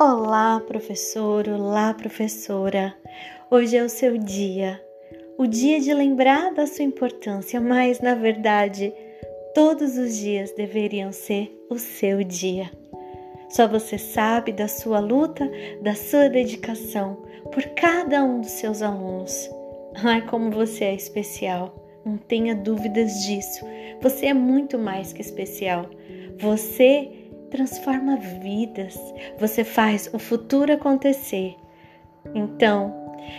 Olá, professor, olá, professora. Hoje é o seu dia, o dia de lembrar da sua importância, mas na verdade, todos os dias deveriam ser o seu dia. Só você sabe da sua luta, da sua dedicação por cada um dos seus alunos. Ai, como você é especial, não tenha dúvidas disso. Você é muito mais que especial. Você transforma vidas, você faz o futuro acontecer. Então,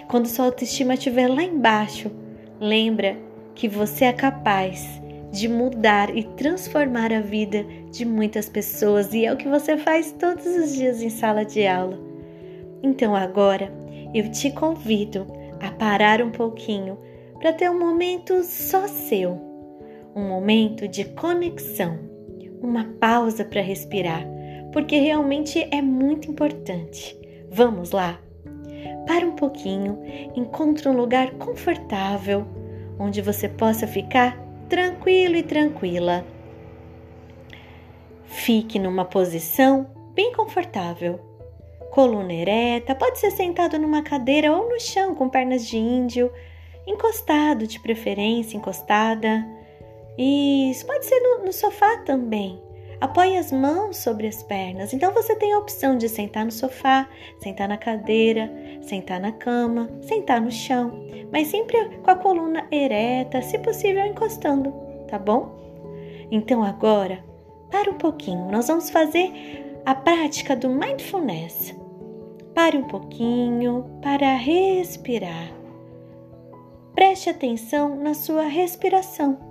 quando sua autoestima estiver lá embaixo, lembra que você é capaz de mudar e transformar a vida de muitas pessoas e é o que você faz todos os dias em sala de aula. Então agora eu te convido a parar um pouquinho para ter um momento só seu, um momento de conexão uma pausa para respirar, porque realmente é muito importante. Vamos lá? Para um pouquinho, encontre um lugar confortável onde você possa ficar tranquilo e tranquila. Fique numa posição bem confortável. Coluna ereta, pode ser sentado numa cadeira ou no chão com pernas de índio, encostado de preferência, encostada isso, pode ser no, no sofá também. Apoie as mãos sobre as pernas. Então você tem a opção de sentar no sofá, sentar na cadeira, sentar na cama, sentar no chão, mas sempre com a coluna ereta, se possível encostando, tá bom? Então agora, para um pouquinho, nós vamos fazer a prática do mindfulness. Pare um pouquinho para respirar. Preste atenção na sua respiração.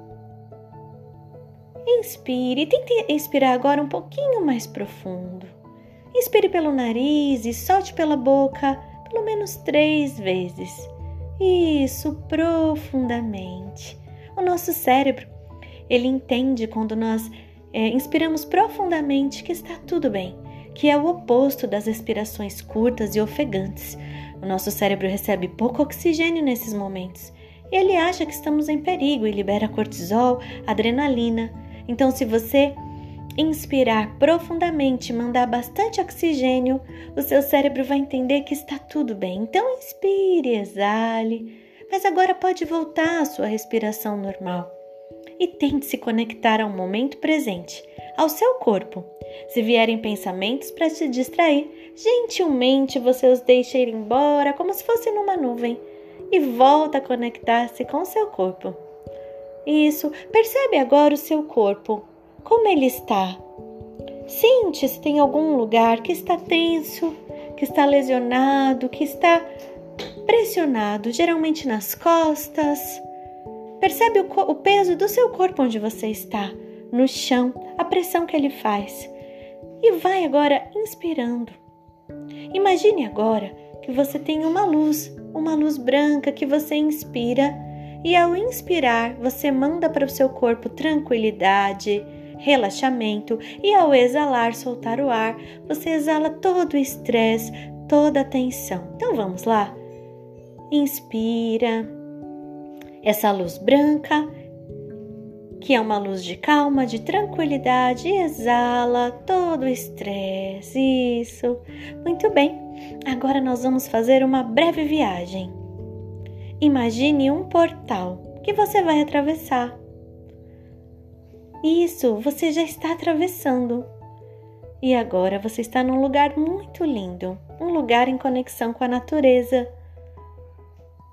Inspire, tente inspirar agora um pouquinho mais profundo. Inspire pelo nariz e solte pela boca pelo menos três vezes. Isso, profundamente. O nosso cérebro, ele entende quando nós é, inspiramos profundamente que está tudo bem, que é o oposto das respirações curtas e ofegantes. O nosso cérebro recebe pouco oxigênio nesses momentos. Ele acha que estamos em perigo e libera cortisol, adrenalina, então, se você inspirar profundamente, mandar bastante oxigênio, o seu cérebro vai entender que está tudo bem. Então, inspire, exale, mas agora pode voltar à sua respiração normal. E tente se conectar ao momento presente, ao seu corpo. Se vierem pensamentos para te distrair, gentilmente você os deixa ir embora como se fosse numa nuvem e volta a conectar-se com seu corpo. Isso, percebe agora o seu corpo, como ele está. Sente se tem algum lugar que está tenso, que está lesionado, que está pressionado, geralmente nas costas. Percebe o, o peso do seu corpo onde você está, no chão, a pressão que ele faz. E vai agora inspirando. Imagine agora que você tem uma luz, uma luz branca que você inspira e ao inspirar, você manda para o seu corpo tranquilidade, relaxamento, e ao exalar, soltar o ar, você exala todo o estresse, toda a tensão. Então vamos lá? Inspira essa luz branca, que é uma luz de calma, de tranquilidade, e exala todo o estresse. Isso. Muito bem. Agora nós vamos fazer uma breve viagem. Imagine um portal que você vai atravessar. Isso, você já está atravessando. E agora você está num lugar muito lindo, um lugar em conexão com a natureza.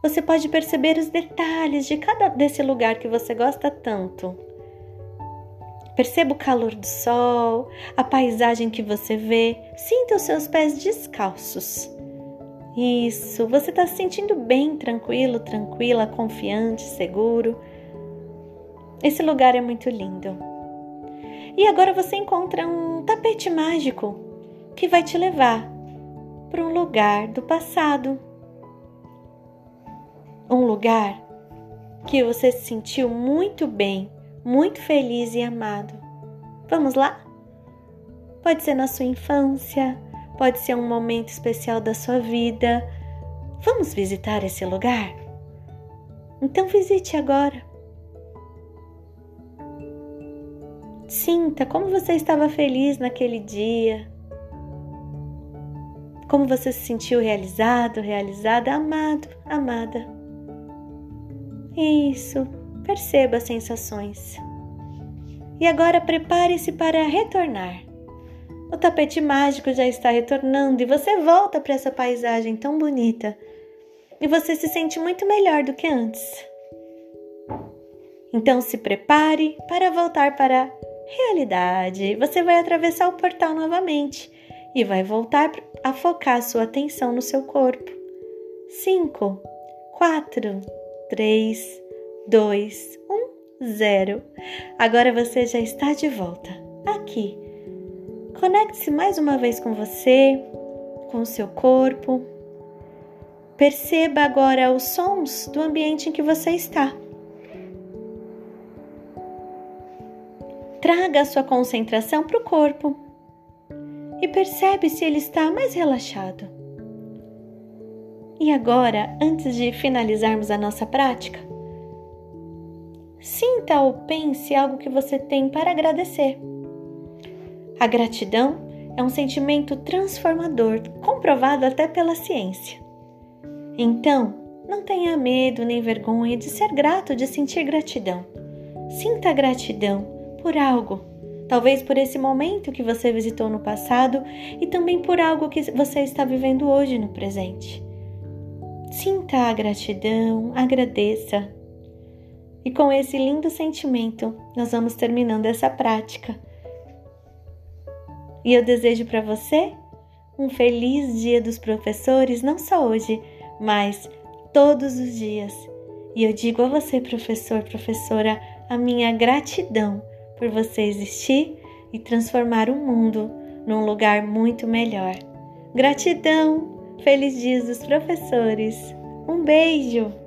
Você pode perceber os detalhes de cada desse lugar que você gosta tanto. Perceba o calor do sol, a paisagem que você vê, sinta os seus pés descalços. Isso, você está se sentindo bem, tranquilo, tranquila, confiante, seguro. Esse lugar é muito lindo. E agora você encontra um tapete mágico que vai te levar para um lugar do passado. Um lugar que você se sentiu muito bem, muito feliz e amado. Vamos lá? Pode ser na sua infância, pode ser um momento especial da sua vida. Vamos visitar esse lugar? Então visite agora. Sinta como você estava feliz naquele dia. Como você se sentiu realizado, realizada, amado, amada. Isso, perceba as sensações. E agora prepare-se para retornar. O tapete mágico já está retornando e você volta para essa paisagem tão bonita. E você se sente muito melhor do que antes. Então se prepare para voltar para a realidade. Você vai atravessar o portal novamente e vai voltar a focar sua atenção no seu corpo. 5, 4, 3, 2, 1, 0. Agora você já está de volta aqui. Conecte-se mais uma vez com você, com o seu corpo. Perceba agora os sons do ambiente em que você está. Traga a sua concentração para o corpo e percebe se ele está mais relaxado. E agora, antes de finalizarmos a nossa prática, sinta ou pense algo que você tem para agradecer. A gratidão é um sentimento transformador, comprovado até pela ciência. Então, não tenha medo nem vergonha de ser grato, de sentir gratidão. Sinta gratidão por algo, talvez por esse momento que você visitou no passado e também por algo que você está vivendo hoje no presente. Sinta a gratidão, agradeça. E com esse lindo sentimento, nós vamos terminando essa prática. E eu desejo para você um feliz Dia dos Professores, não só hoje, mas todos os dias. E eu digo a você, professor, professora, a minha gratidão por você existir e transformar o mundo num lugar muito melhor. Gratidão! Feliz Dia dos Professores! Um beijo!